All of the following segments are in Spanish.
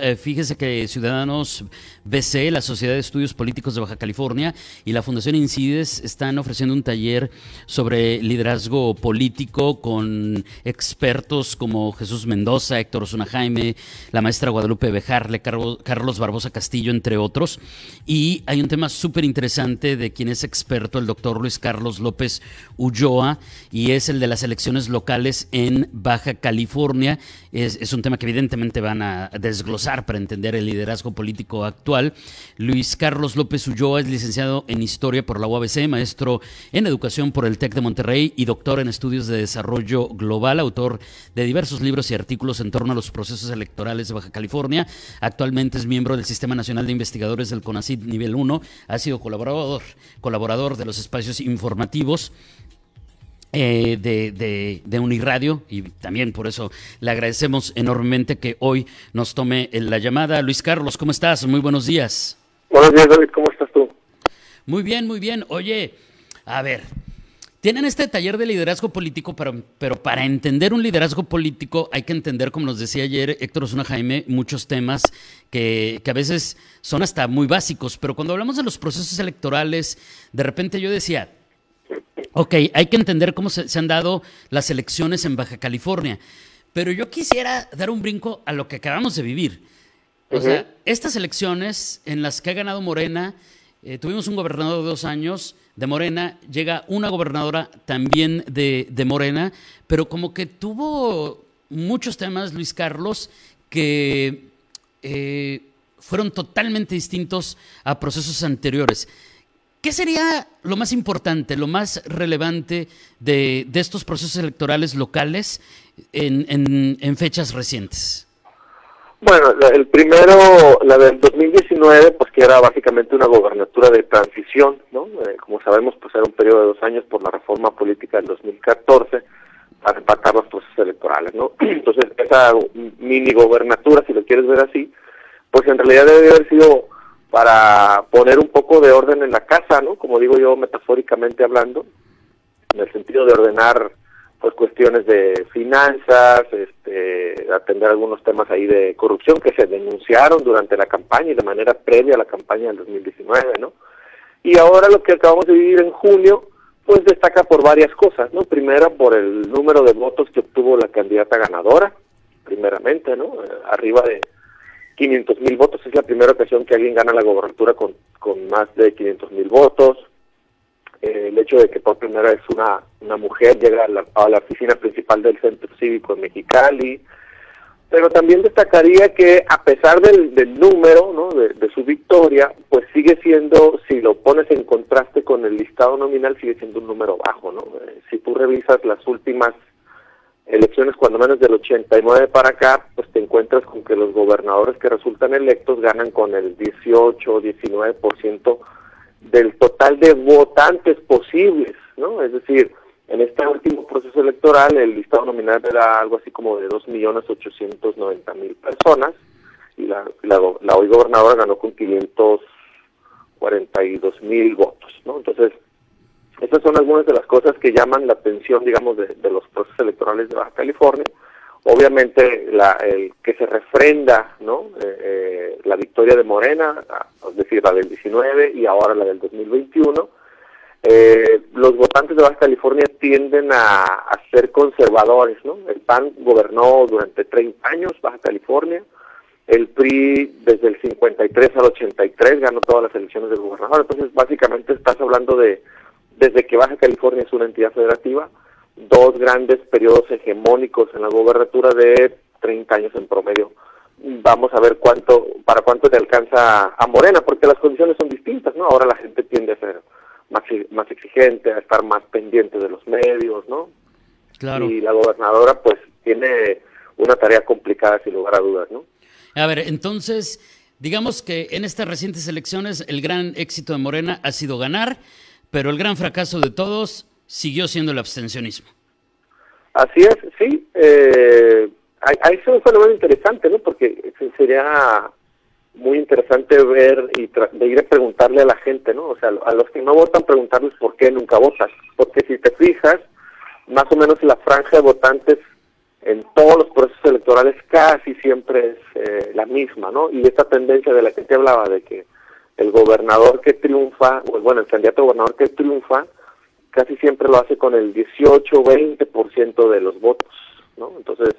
Eh, fíjese que Ciudadanos BC, la Sociedad de Estudios Políticos de Baja California y la Fundación Incides están ofreciendo un taller sobre liderazgo político con expertos como Jesús Mendoza, Héctor Osuna Jaime, la maestra Guadalupe Bejarle, Carlos Barbosa Castillo, entre otros. Y hay un tema súper interesante de quien es experto, el doctor Luis Carlos López Ulloa, y es el de las elecciones locales en Baja California. Es, es un tema que evidentemente van a desglosar glosar para entender el liderazgo político actual. Luis Carlos López Ulloa es licenciado en Historia por la UABC, maestro en Educación por el TEC de Monterrey y doctor en Estudios de Desarrollo Global, autor de diversos libros y artículos en torno a los procesos electorales de Baja California. Actualmente es miembro del Sistema Nacional de Investigadores del CONACYT Nivel 1. Ha sido colaborador, colaborador de los espacios informativos eh, de, de, Uniradio y también por eso le agradecemos enormemente que hoy nos tome la llamada. Luis Carlos, ¿cómo estás? Muy buenos días. Buenos días, David, ¿cómo estás tú? Muy bien, muy bien. Oye, a ver, tienen este taller de liderazgo político, pero, pero para entender un liderazgo político hay que entender, como nos decía ayer Héctor Osuna Jaime, muchos temas que, que a veces son hasta muy básicos, pero cuando hablamos de los procesos electorales, de repente yo decía, Ok, hay que entender cómo se, han dado las elecciones en Baja California, pero yo quisiera dar un brinco a lo que acabamos de vivir. O sea, estas elecciones en las que ha ganado Morena, eh, tuvimos un gobernador de dos años de Morena, llega una gobernadora también de, Morena, pero como que tuvo muchos temas, Luis Carlos, que eh, fueron totalmente distintos a procesos anteriores. ¿Qué sería lo más importante, lo más relevante de, estos procesos electorales locales en, fechas recientes? Bueno, el primero, la del 2019, pues que era básicamente una gobernatura de transición, ¿no? Eh, como sabemos, pues era un periodo de dos años por la reforma política del 2014 para empatar los procesos electorales, ¿no? Entonces, esa mini gobernatura, si lo quieres ver así, pues en realidad debe haber sido para poner un poco de orden en la casa, ¿no? Como digo yo metafóricamente hablando, en el sentido de ordenar pues cuestiones de finanzas, este, atender algunos temas ahí de corrupción que se denunciaron durante la campaña y de manera previa a la campaña del 2019, ¿no? Y ahora lo que acabamos de vivir en junio, pues destaca por varias cosas, ¿no? Primero por el número de votos que obtuvo la candidata ganadora, primeramente, ¿no? Eh, arriba de 500 mil votos. Es la primera ocasión que alguien gana la gobernatura con, con más de 500 mil votos. Eh, el hecho de que por primera vez una, una mujer llega a la, a la oficina principal del Centro Cívico en Mexicali. Pero también destacaría que a pesar del, del número ¿no? de, su victoria, pues sigue siendo, si lo pones en contraste con el listado nominal, sigue siendo un número bajo. ¿no? Eh, si tú revisas las últimas elecciones, cuando menos del 89 para acá, pues te encuentras con que los gobernadores que resultan electos ganan con el 18 o 19% del total de votantes posibles, ¿no? Es decir, en este último proceso electoral el listado nominal era algo así como de 2.890.000 personas y la, la, la hoy gobernadora ganó con 542.000 votos, ¿no? Entonces, estas son algunas de las cosas que llaman la atención, digamos, de, los procesos electorales de Baja California. Obviamente, la, el que se refrenda, ¿no? Eh, eh, la victoria de Morena, es decir, la del 19 y ahora la del 2021. Eh, los votantes de Baja California tienden a, a, ser conservadores, ¿no? El PAN gobernó durante 30 años Baja California, el PRI desde el 53 al 83 ganó todas las elecciones del gobernador, entonces básicamente estás hablando de desde que Baja California es una entidad federativa, dos grandes periodos hegemónicos en la gobernatura de 30 años en promedio. Vamos a ver cuánto, para cuánto le alcanza a Morena, porque las condiciones son distintas, ¿no? Ahora la gente tiende a ser más, más exigente, a estar más pendiente de los medios, ¿no? Claro. Y la gobernadora, pues, tiene una tarea complicada, sin lugar a dudas, ¿no? A ver, entonces, digamos que en estas recientes elecciones el gran éxito de Morena ha sido ganar pero el gran fracaso de todos siguió siendo el abstencionismo. Así es, sí. Eh, hay, un fenómeno interesante, ¿no? Porque sería muy interesante ver y de ir a preguntarle a la gente, ¿no? O sea, a los que no votan, preguntarles por qué nunca votas. Porque si te fijas, más o menos la franja de votantes en todos los procesos electorales casi siempre es eh, la misma, ¿no? Y esta tendencia de la que te hablaba, de que el gobernador que triunfa, bueno, el candidato gobernador que triunfa, casi siempre lo hace con el 18 o 20% de los votos, ¿no? Entonces,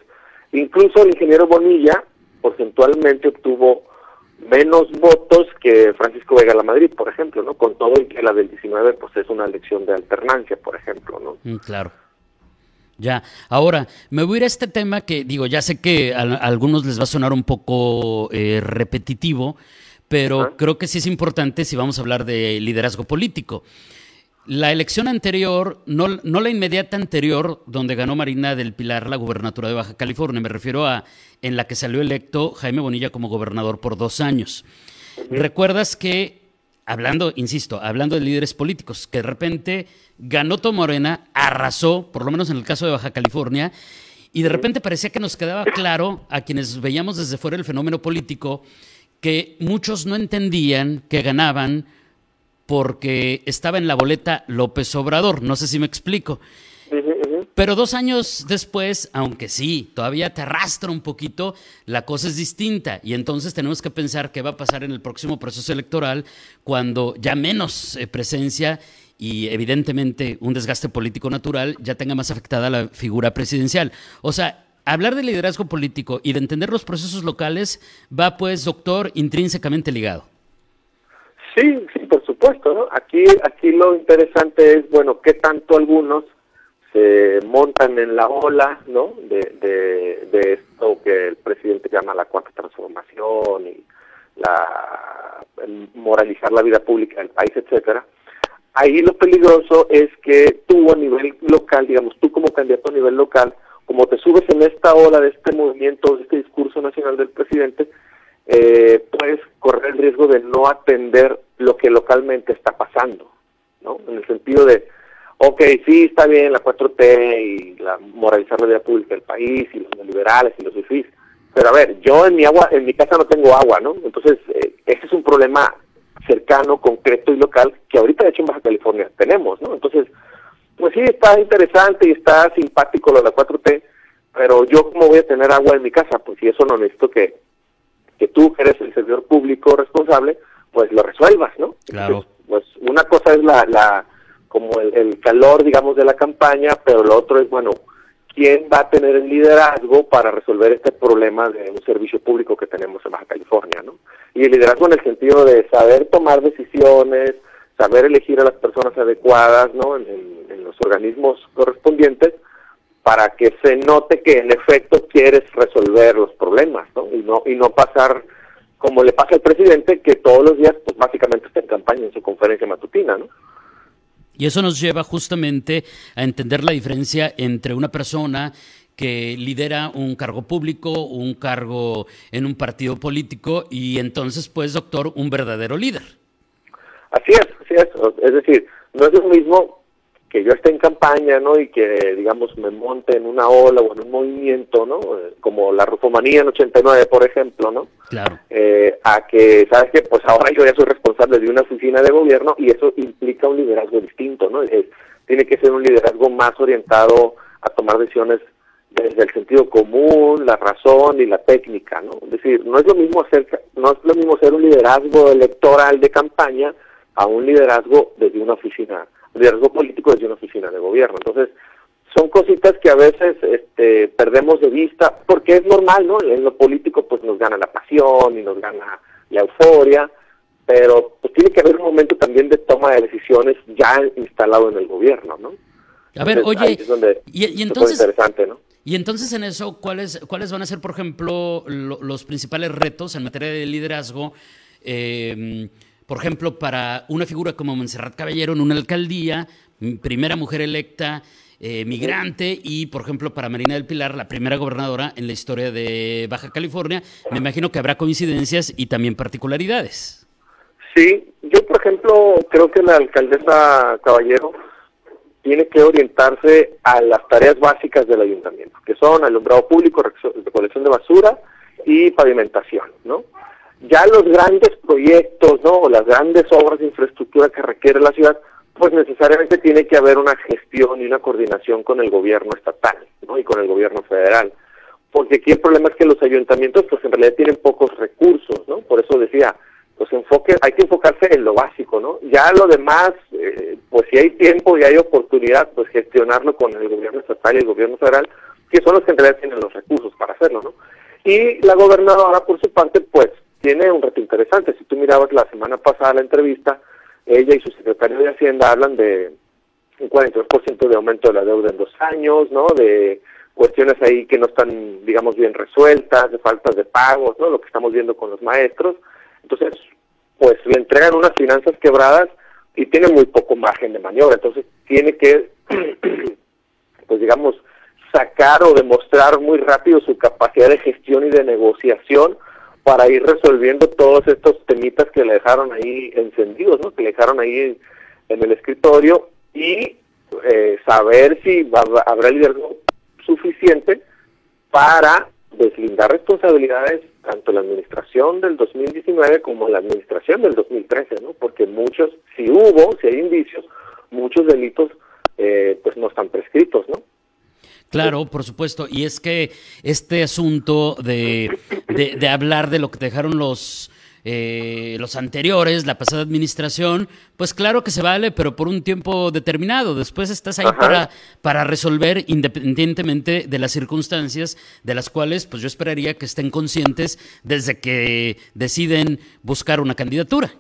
incluso el ingeniero Bonilla porcentualmente obtuvo menos votos que Francisco Vega la Madrid, por ejemplo, ¿no? Con todo y que la del 19 pues es una elección de alternancia, por ejemplo, ¿no? Mm, claro. Ya, ahora me voy a ir a este tema que digo, ya sé que a, algunos les va a sonar un poco eh, repetitivo, pero creo que sí es importante si vamos a hablar de liderazgo político. La elección anterior, no, no, la inmediata anterior, donde ganó Marina del Pilar la gubernatura de Baja California, me refiero a en la que salió electo Jaime Bonilla como gobernador por dos años. ¿Recuerdas que, hablando, insisto, hablando de líderes políticos, que de repente ganó Tom Morena, arrasó, por lo menos en el caso de Baja California, y de repente parecía que nos quedaba claro a quienes veíamos desde fuera el fenómeno político que muchos no entendían que ganaban porque estaba en la boleta López Obrador. No sé si me explico. Pero dos años después, aunque sí, todavía te arrastra un poquito, la cosa es distinta. Y entonces tenemos que pensar qué va a pasar en el próximo proceso electoral cuando ya menos eh, presencia y evidentemente un desgaste político natural ya tenga más afectada la figura presidencial. O sea, hablar de liderazgo político y de entender los procesos locales va pues, doctor, intrínsecamente ligado. Sí, sí, por supuesto, ¿no? Aquí, aquí lo interesante es, bueno, qué tanto algunos se montan en la ola, ¿no? De, de, esto que el presidente llama la cuarta transformación y la moralizar la vida pública del país, etcétera. Ahí lo peligroso es que tú a nivel local, digamos, tú como candidato a nivel local, como te subes en esta ola de este movimiento, de este discurso nacional del presidente, eh, puedes correr el riesgo de no atender lo que localmente está pasando, ¿no? En el sentido de, ok, sí, está bien la 4T y la moralizar la vida pública del país y los liberales y los fifís, pero a ver, yo en mi agua, en mi casa no tengo agua, ¿no? Entonces, eh, ese es un problema cercano, concreto y local que ahorita de hecho en Baja California tenemos, ¿no? Entonces, pues sí, está interesante y está simpático lo de la 4T, pero yo cómo voy a tener agua en mi casa, pues si eso no necesito que, que tú, que eres el servidor público responsable, pues lo resuelvas, ¿no? Claro. pues una cosa es la, la como el, calor, digamos, de la campaña, pero lo otro es, bueno, ¿quién va a tener el liderazgo para resolver este problema de un servicio público que tenemos en Baja California, ¿no? Y el liderazgo en el sentido de saber tomar decisiones, saber elegir a las personas adecuadas, ¿no? En, los organismos correspondientes, para que se note que en efecto quieres resolver los problemas, ¿no? Y no, y no pasar como le pasa al presidente, que todos los días, pues básicamente está en campaña en su conferencia matutina, ¿no? Y eso nos lleva justamente a entender la diferencia entre una persona que lidera un cargo público, un cargo en un partido político y entonces, pues, doctor, un verdadero líder. Así es, así es. Es decir, no es lo mismo que yo esté en campaña, ¿no? Y que, digamos, me monte en una ola o en un movimiento, ¿no? Como la rufomanía en 89, por ejemplo, ¿no? Claro. Eh, a que, ¿sabes qué? Pues ahora yo ya soy responsable de una oficina de gobierno y eso implica un liderazgo distinto, ¿no? tiene que ser un liderazgo más orientado a tomar decisiones desde el sentido común, la razón y la técnica, ¿no? Es decir, no es lo mismo hacer, no es lo mismo ser un liderazgo electoral de campaña a un liderazgo desde una oficina riesgo político desde una oficina de gobierno. Entonces, son cositas que a veces este, perdemos de vista, porque es normal, ¿no? En lo político pues nos gana la pasión y nos gana la euforia, pero pues tiene que haber un momento también de toma de decisiones ya instalado en el gobierno, ¿no? A ver, oye, y, entonces, interesante, ¿no? Y entonces en eso, ¿cuáles, cuáles van a ser, por ejemplo, los principales retos en materia de liderazgo? Eh, por ejemplo, para una figura como Montserrat Caballero en una alcaldía, primera mujer electa, eh, migrante, y por ejemplo para Marina del Pilar, la primera gobernadora en la historia de Baja California, me imagino que habrá coincidencias y también particularidades. Sí, yo por ejemplo creo que la alcaldesa Caballero tiene que orientarse a las tareas básicas del ayuntamiento, que son alumbrado público, recolección de basura y pavimentación, ¿no? Ya los grandes proyectos, ¿no? O las grandes obras de infraestructura que requiere la ciudad, pues necesariamente tiene que haber una gestión y una coordinación con el gobierno estatal, ¿no? Y con el gobierno federal. Porque aquí el problema es que los ayuntamientos, pues en realidad tienen pocos recursos, ¿no? Por eso decía, pues enfoque, hay que enfocarse en lo básico, ¿no? Ya lo demás, eh, pues si hay tiempo y hay oportunidad, pues gestionarlo con el gobierno estatal y el gobierno federal, que son los que en realidad tienen los recursos para hacerlo, ¿no? Y la gobernadora, por su parte, pues tiene un reto interesante. Si tú mirabas la semana pasada la entrevista, ella y su secretario de Hacienda hablan de un 42% de aumento de la deuda en dos años, ¿no? De cuestiones ahí que no están, digamos, bien resueltas, de faltas de pagos, ¿no? Lo que estamos viendo con los maestros. Entonces, pues le entregan unas finanzas quebradas y tiene muy poco margen de maniobra. Entonces, tiene que, pues digamos, sacar o demostrar muy rápido su capacidad de gestión y de negociación para ir resolviendo todos estos temitas que le dejaron ahí encendidos, ¿no? Que le dejaron ahí en, el escritorio y eh, saber si habrá liderazgo suficiente para deslindar responsabilidades tanto la administración del 2019 como la administración del 2013, ¿no? Porque muchos, si hubo, si hay indicios, muchos delitos eh, pues no están prescritos, ¿no? Claro, por supuesto. Y es que este asunto de, de, hablar de lo que dejaron los, eh, los anteriores, la pasada administración, pues claro que se vale, pero por un tiempo determinado. Después estás ahí para, para resolver independientemente de las circunstancias de las cuales pues yo esperaría que estén conscientes desde que deciden buscar una candidatura.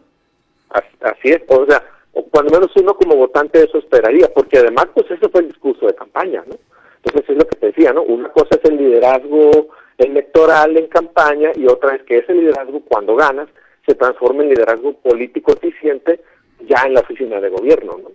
Así es, o sea, cuando menos uno como votante eso esperaría, porque además pues ese fue el discurso de campaña, ¿no? Entonces es lo que te decía, ¿no? Una cosa es el liderazgo electoral en campaña y otra es que ese liderazgo cuando ganas se transforma en liderazgo político eficiente ya en la oficina de gobierno, ¿no?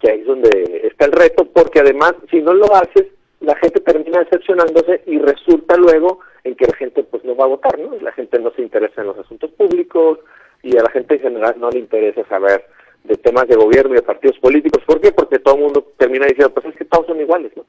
Que ahí es donde está el reto, porque además si no lo haces, la gente termina decepcionándose y resulta luego en que la gente pues no va a votar, ¿no? La gente no se interesa en los asuntos públicos y a la gente en general no le interesa saber de temas de gobierno y de partidos políticos. ¿Por qué? Porque todo el mundo termina diciendo, pues es que todos son iguales, ¿no?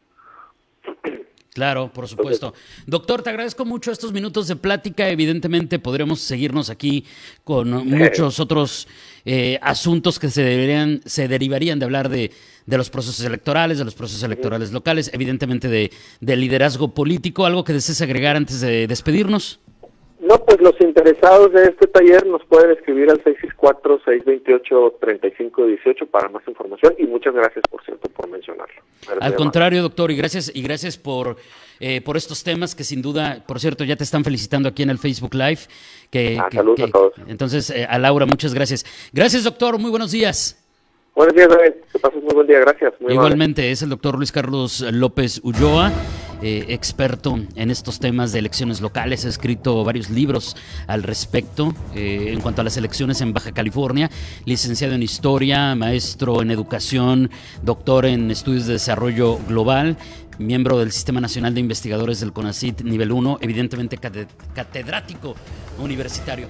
Claro, por supuesto. Doctor, te agradezco mucho estos minutos de plática. Evidentemente podremos seguirnos aquí con muchos otros eh, asuntos que se deberían, se derivarían de hablar de, de, los procesos electorales, de los procesos electorales locales, evidentemente de, de liderazgo político. ¿Algo que desees agregar antes de despedirnos? No, pues los interesados de este taller nos pueden escribir al 664-628-3518 para más información y muchas gracias, por cierto, por mencionarlo. al contrario, doctor, y gracias y gracias por, eh, por estos temas que sin duda, por cierto, ya te están felicitando aquí en el Facebook Live. Que, ah, saludos a todos. Entonces, eh, a Laura, muchas gracias. Gracias, doctor, muy buenos días. Buenos días, David. Que pases muy buen día, gracias. Igualmente, es el doctor Luis Carlos López Ulloa. Eh, experto en estos temas de elecciones locales, ha escrito varios libros al respecto eh, en cuanto a las elecciones en Baja California, licenciado en Historia, maestro en Educación, doctor en Estudios de Desarrollo Global, miembro del Sistema Nacional de Investigadores del CONACIT nivel 1, evidentemente catedrático universitario.